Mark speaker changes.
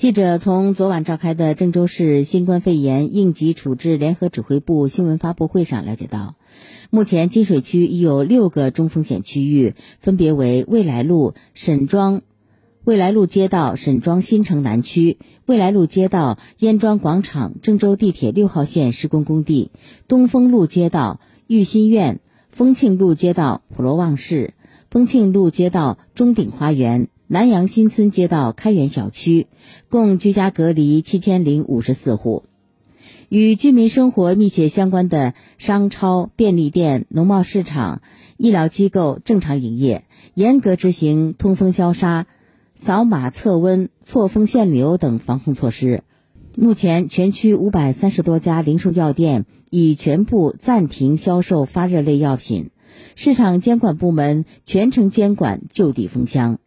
Speaker 1: 记者从昨晚召开的郑州市新冠肺炎应急处置联合指挥部新闻发布会上了解到，目前金水区已有六个中风险区域，分别为未来路、沈庄、未来路街道、沈庄新城南区、未来路街道、燕庄广场、郑州地铁六号线施工工地、东风路街道、玉新苑、丰庆路街道、普罗旺士、丰庆路街道、中鼎花园。南阳新村街道开元小区共居家隔离七千零五十四户，与居民生活密切相关的商超、便利店、农贸市场、医疗机构正常营业，严格执行通风消杀、扫码测温、错峰限流等防控措施。目前，全区五百三十多家零售药店已全部暂停销售发热类药品，市场监管部门全程监管，就地封箱。